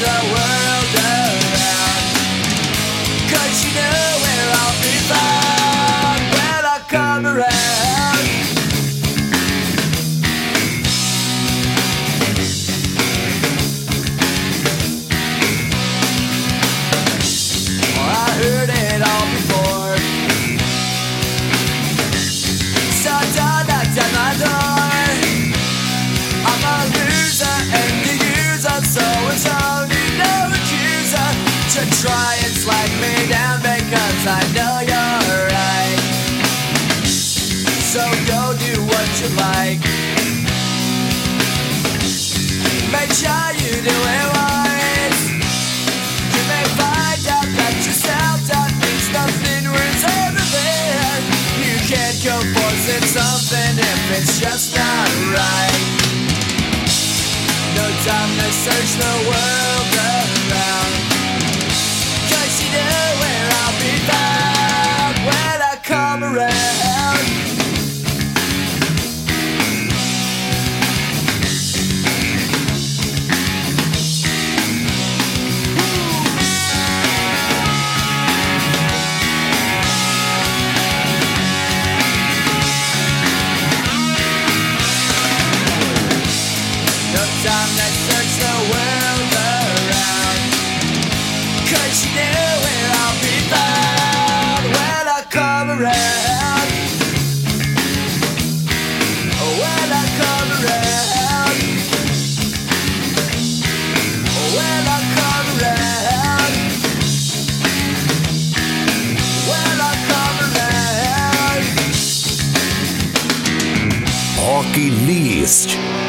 To search I know you're right. So go do what you like. Make sure you do it wise. You may find out that yourself that means nothing worth everything. You can't go forcing something if it's just not right. No time to search the world around. List.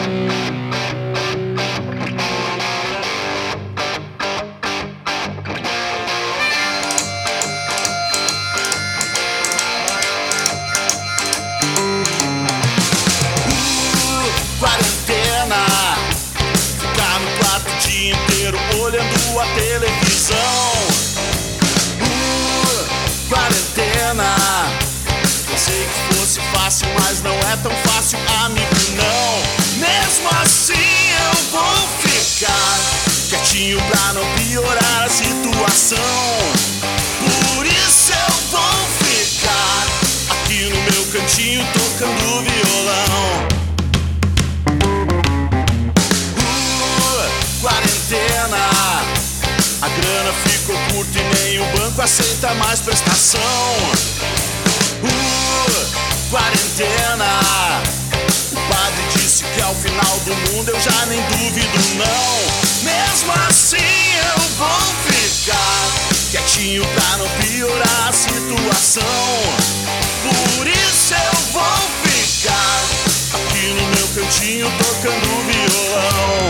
Assim eu vou ficar quietinho pra não piorar a situação. Por isso eu vou ficar aqui no meu cantinho tocando violão. Uh, quarentena. A grana ficou curta e nem o banco aceita mais prestação. Uh, quarentena. O final do mundo eu já nem duvido, não. Mesmo assim eu vou ficar quietinho pra não piorar a situação. Por isso eu vou ficar aqui no meu cantinho tocando violão.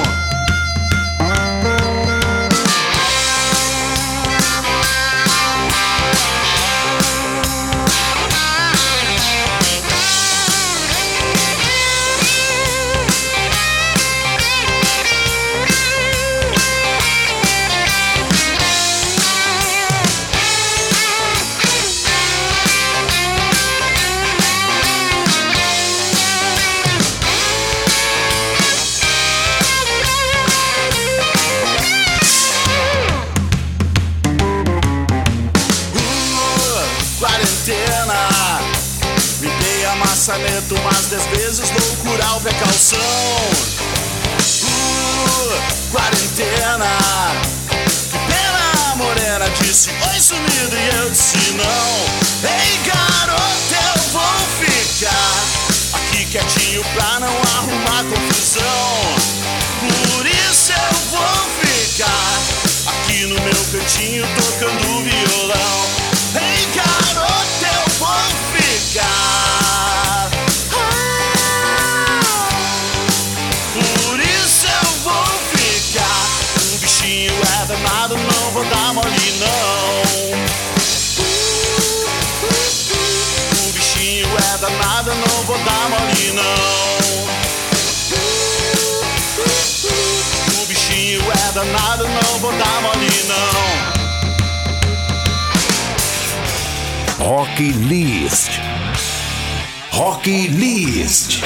listen, idiot, see now. não. O bichinho é danado, não vou dar mole não. Rock List. Rock List.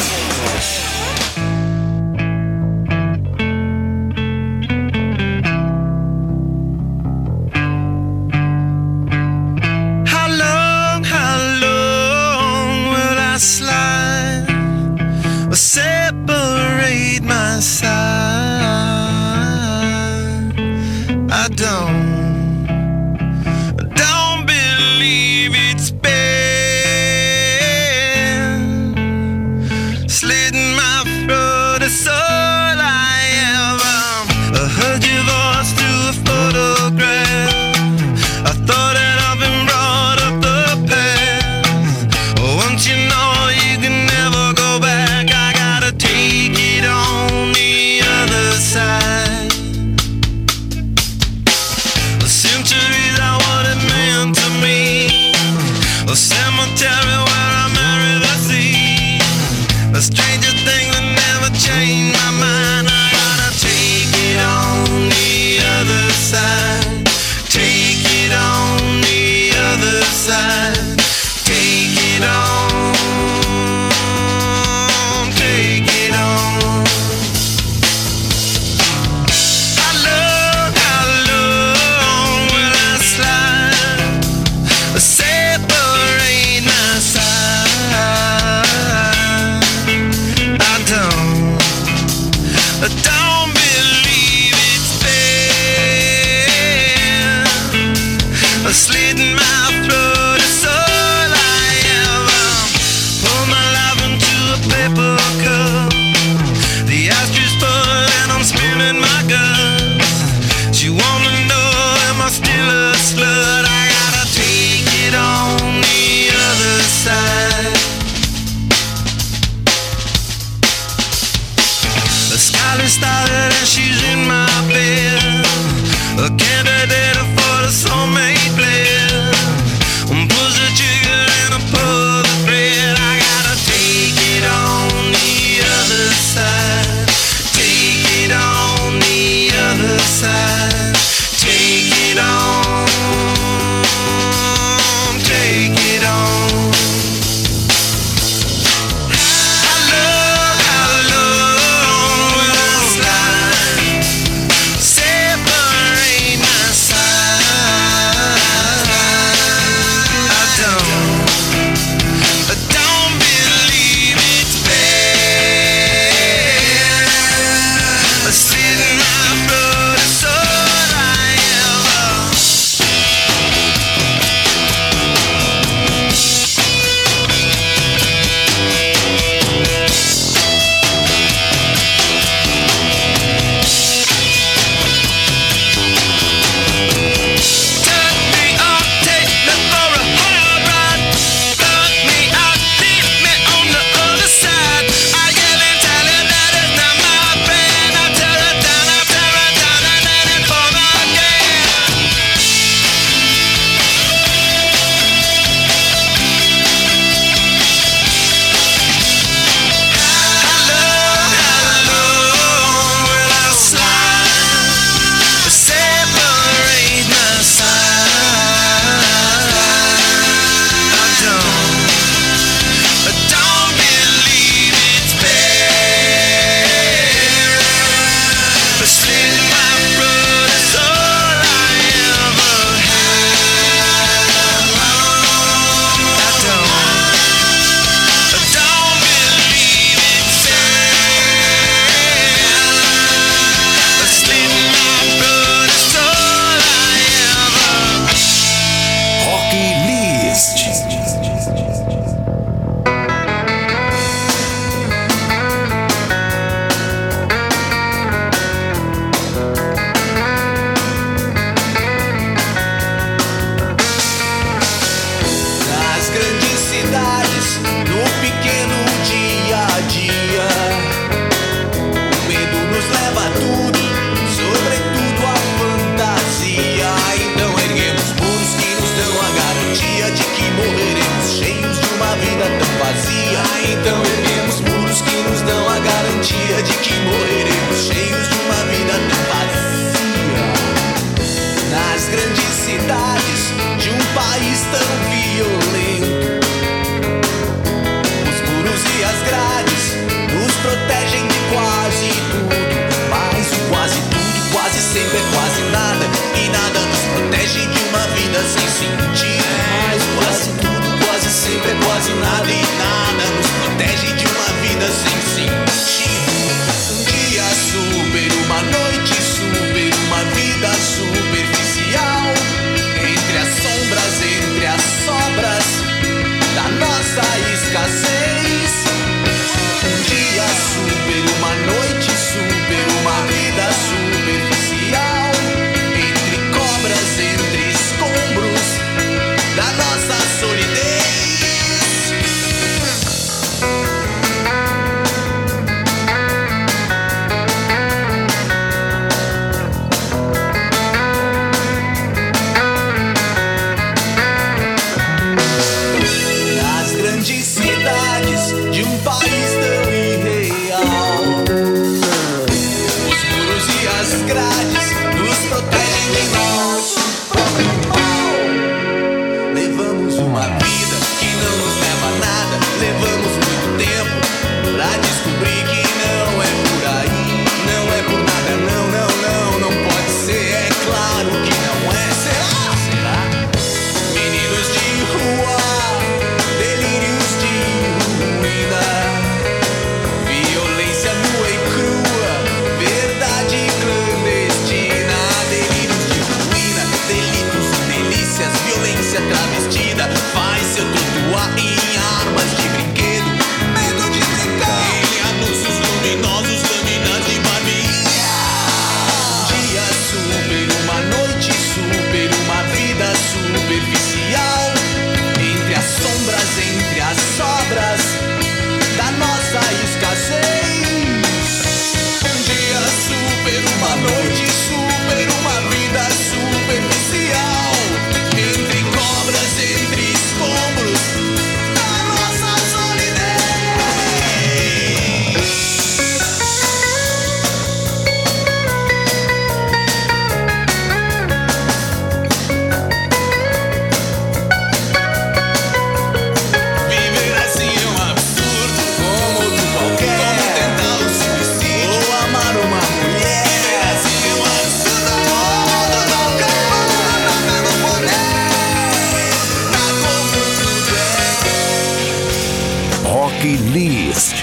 List.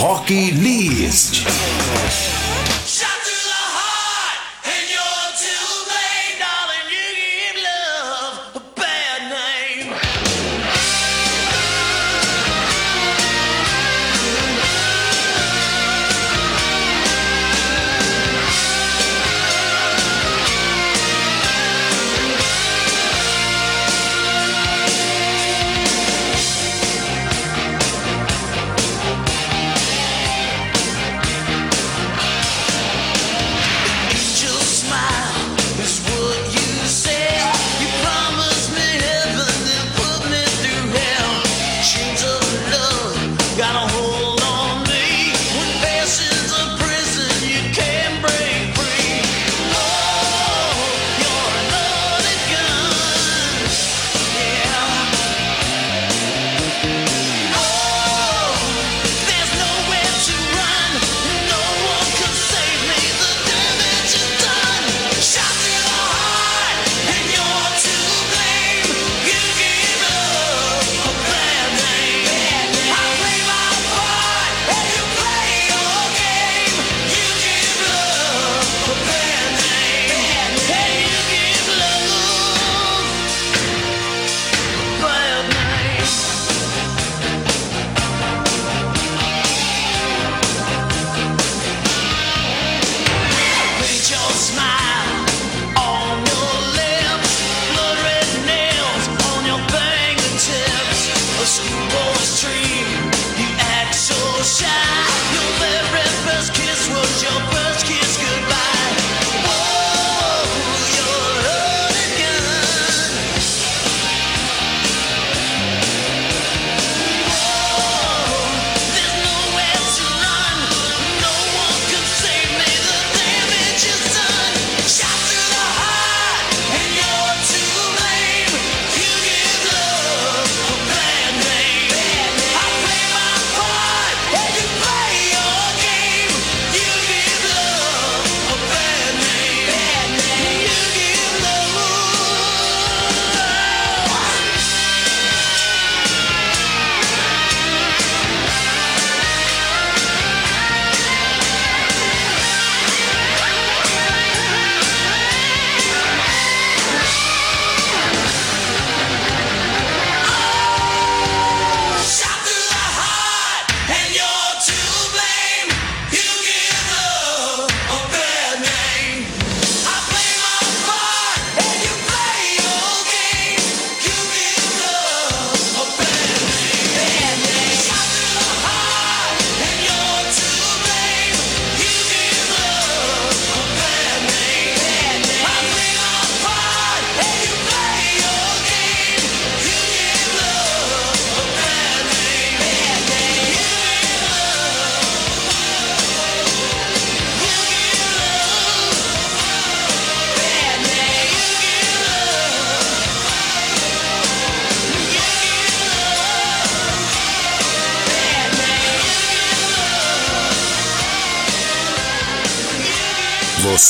Rock List.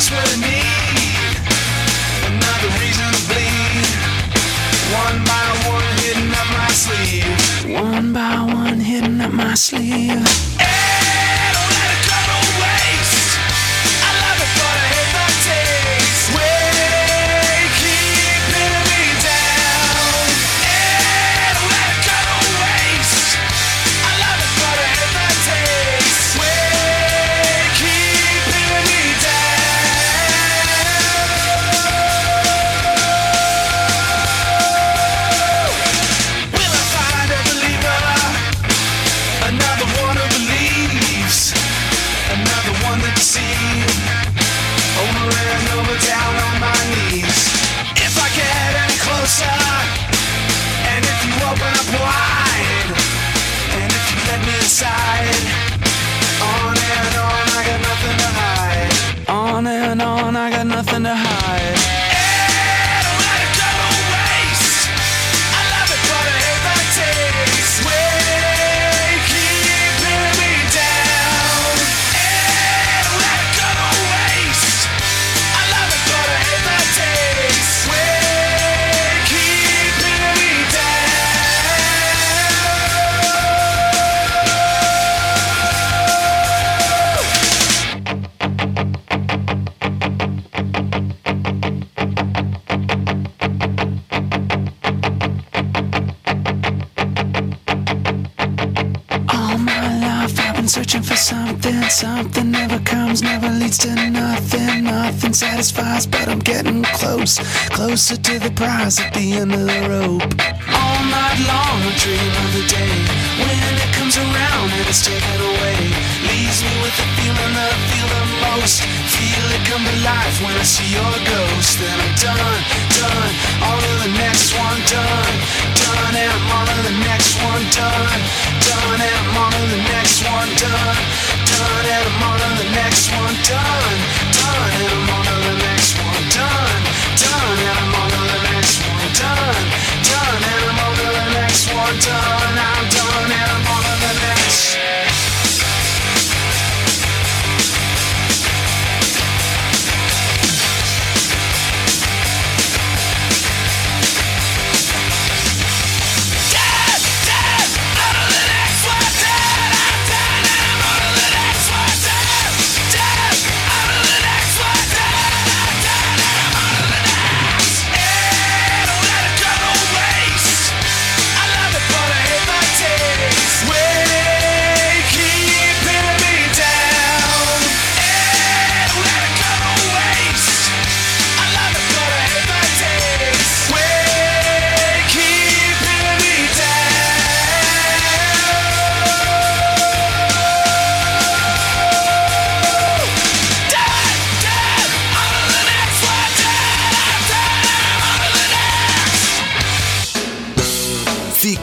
Just what I need? Another reason to bleed. One by one, hidden up my sleeve. One by one, hidden up my sleeve. Something. Never comes, never leads to nothing. Nothing satisfies, but I'm getting close. Closer to the prize at the end of the rope. All night long I dream of the day when it comes around and it's taken away. Leaves me with the feeling that I feel the most. Feel it come to life when I see your ghost. Then I'm done, done. On to the next one, done, done. And I'm on to the next one, done, done. And I'm on to the next one, done, And I'm on to the next one, done, done. And I'm on to the next one, done, done. And I'm on to the next one, done, done. And I'm on to the next one, done. I'm done. And I'm on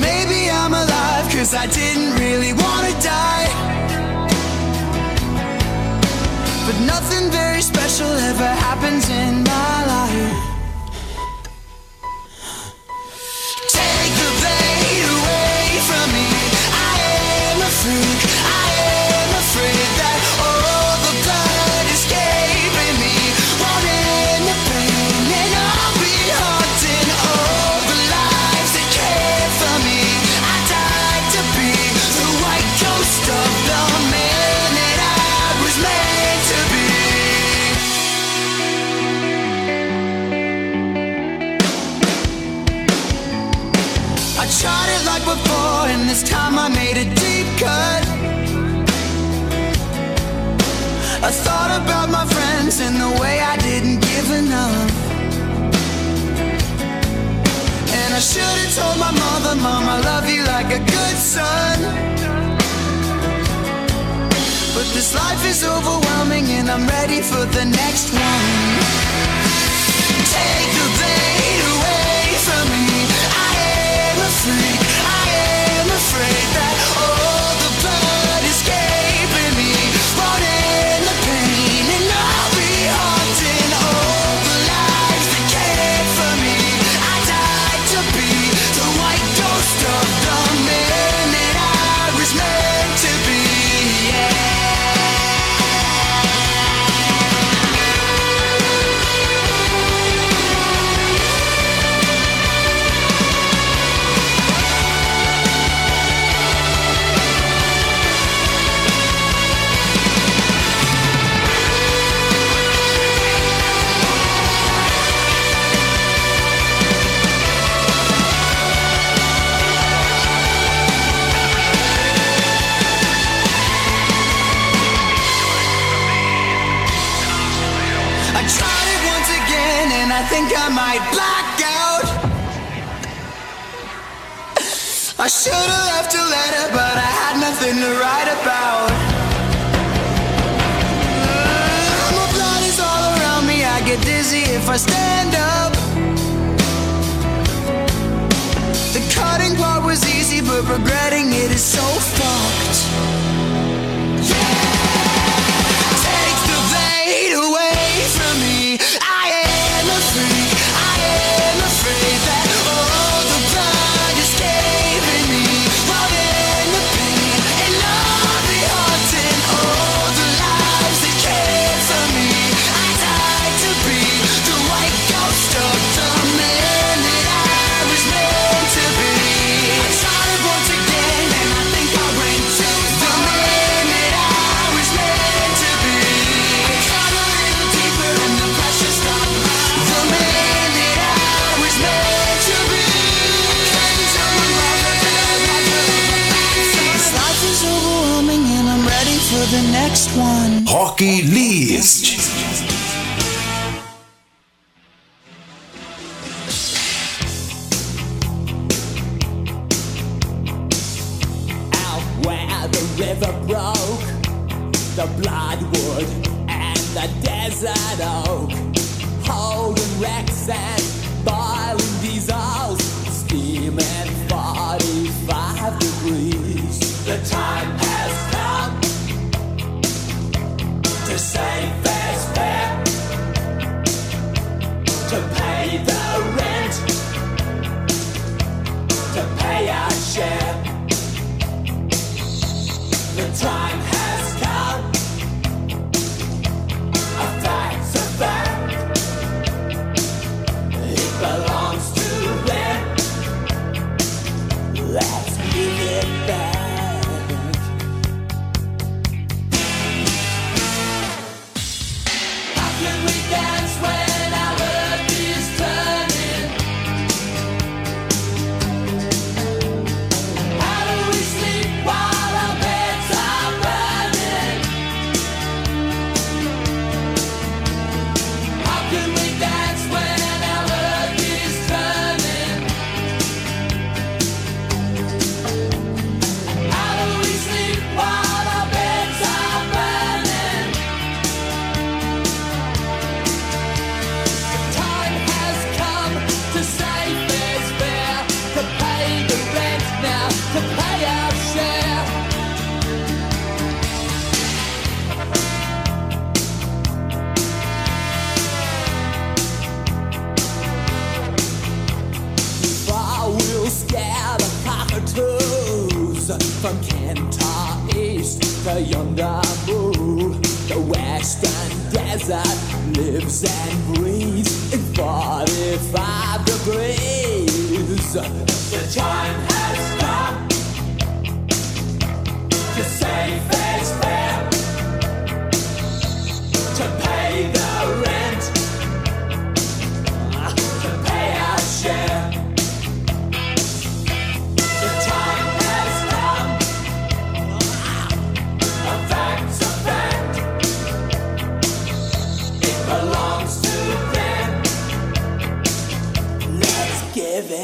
maybe I'm alive, cause I didn't really wanna die. But nothing very special ever happens in my life. in the way I didn't give enough. And I should have told my mother, Mom, I love you like a good son. But this life is overwhelming, and I'm ready for the next one.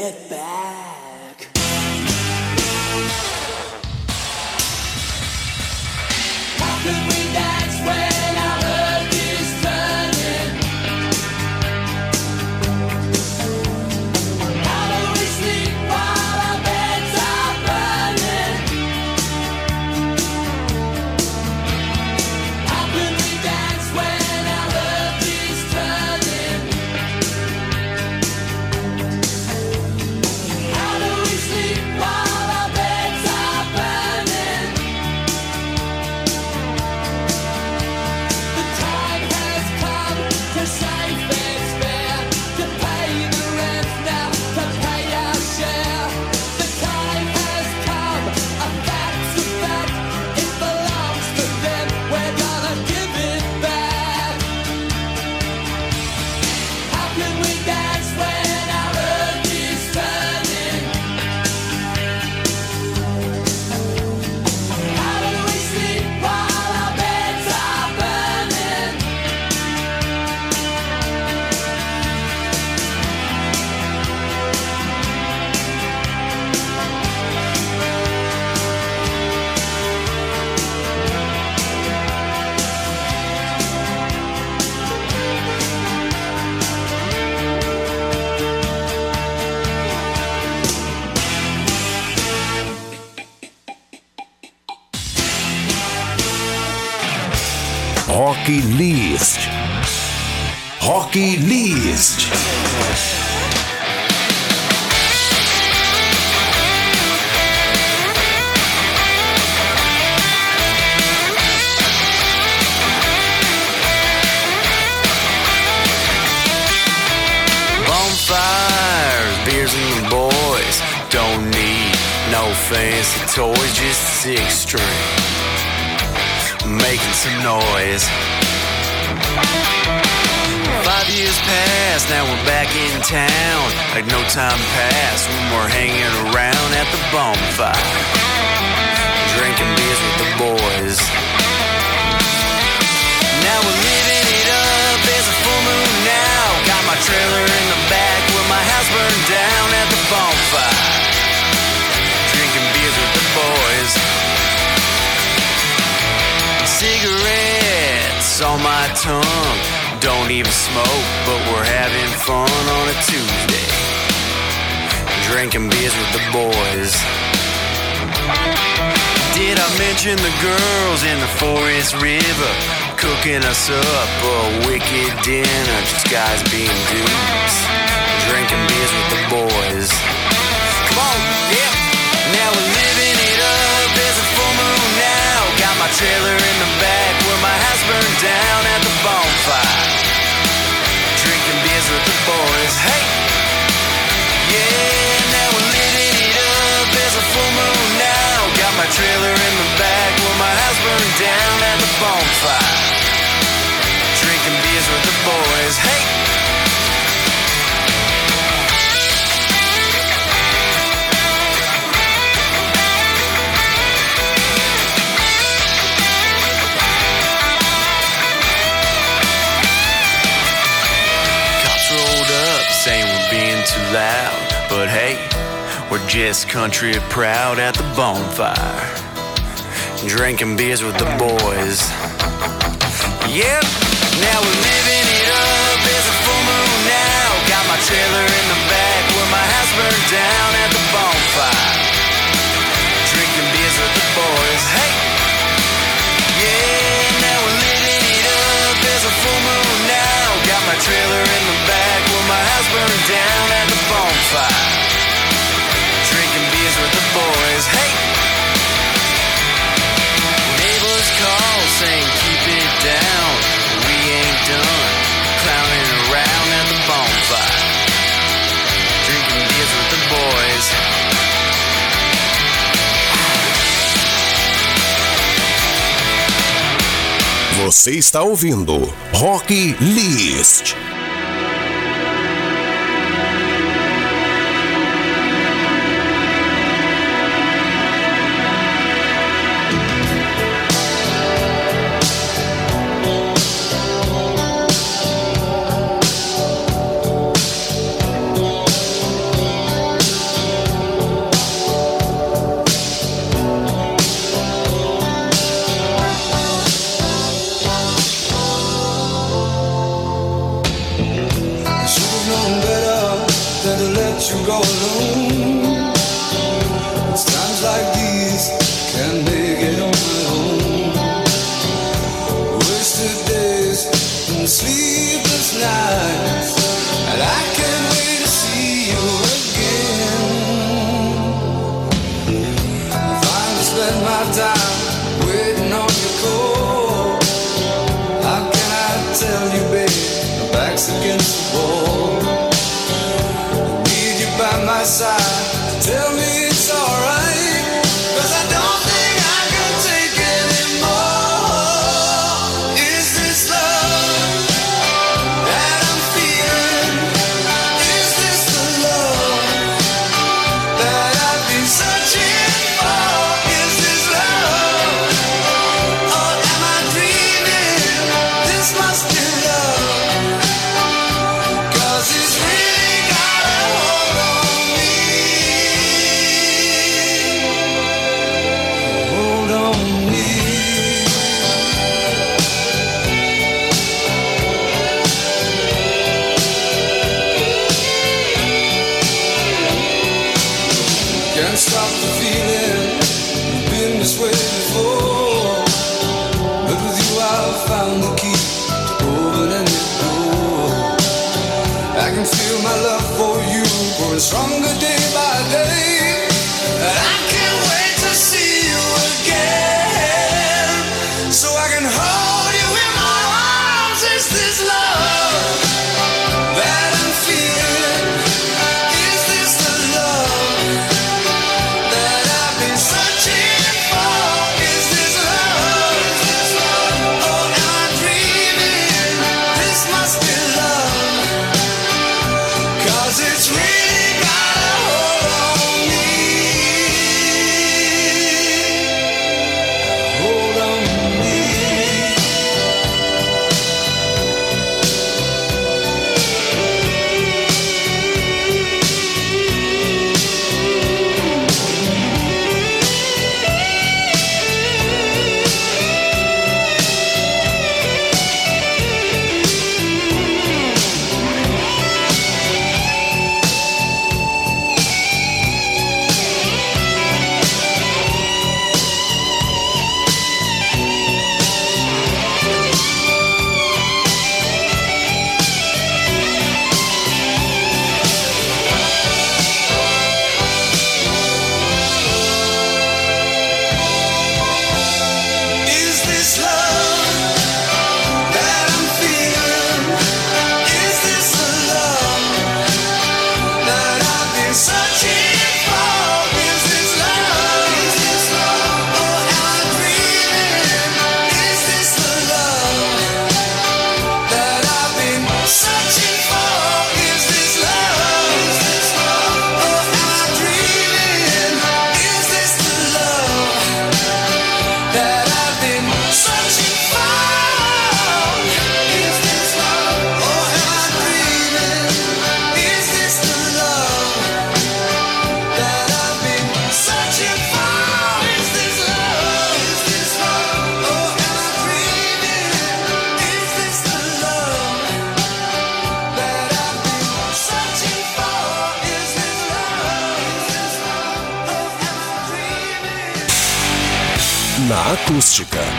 Give it back. Rock List. Rock List. Bonfires, beers and the boys. Don't need no fancy toys, just six string. Making some noise. Five years past, now we're back in town. Like no time passed when we're hanging around at the bonfire. Drinking beers with the boys. Now we're living it up, there's a full moon now. Got my trailer in the back where my house burned down at the bonfire. Drinking beers with the boys. On my tongue. Don't even smoke, but we're having fun on a Tuesday. Drinking beers with the boys. Did I mention the girls in the Forest River cooking us up a wicked dinner? Just guys being dudes, drinking beers with the boys. Come on, yeah. Now we're living it up. There's a full moon now. Got my trailer in the back my house burned down loud. But hey, we're just country proud at the bonfire. Drinking beers with the boys. Yep, now we're living it up. There's a full moon now. Got my trailer in the back where my house burned down at the bonfire. Drinking beers with the boys. Hey, yeah, now we're living it up. There's a full moon now. Got my trailer in the back where my house burned down at the bonfire, beers with the boys. Hey, call saying keep it down. We ain't done clowning around the bonfire, beers with the boys. Você está ouvindo Rock List.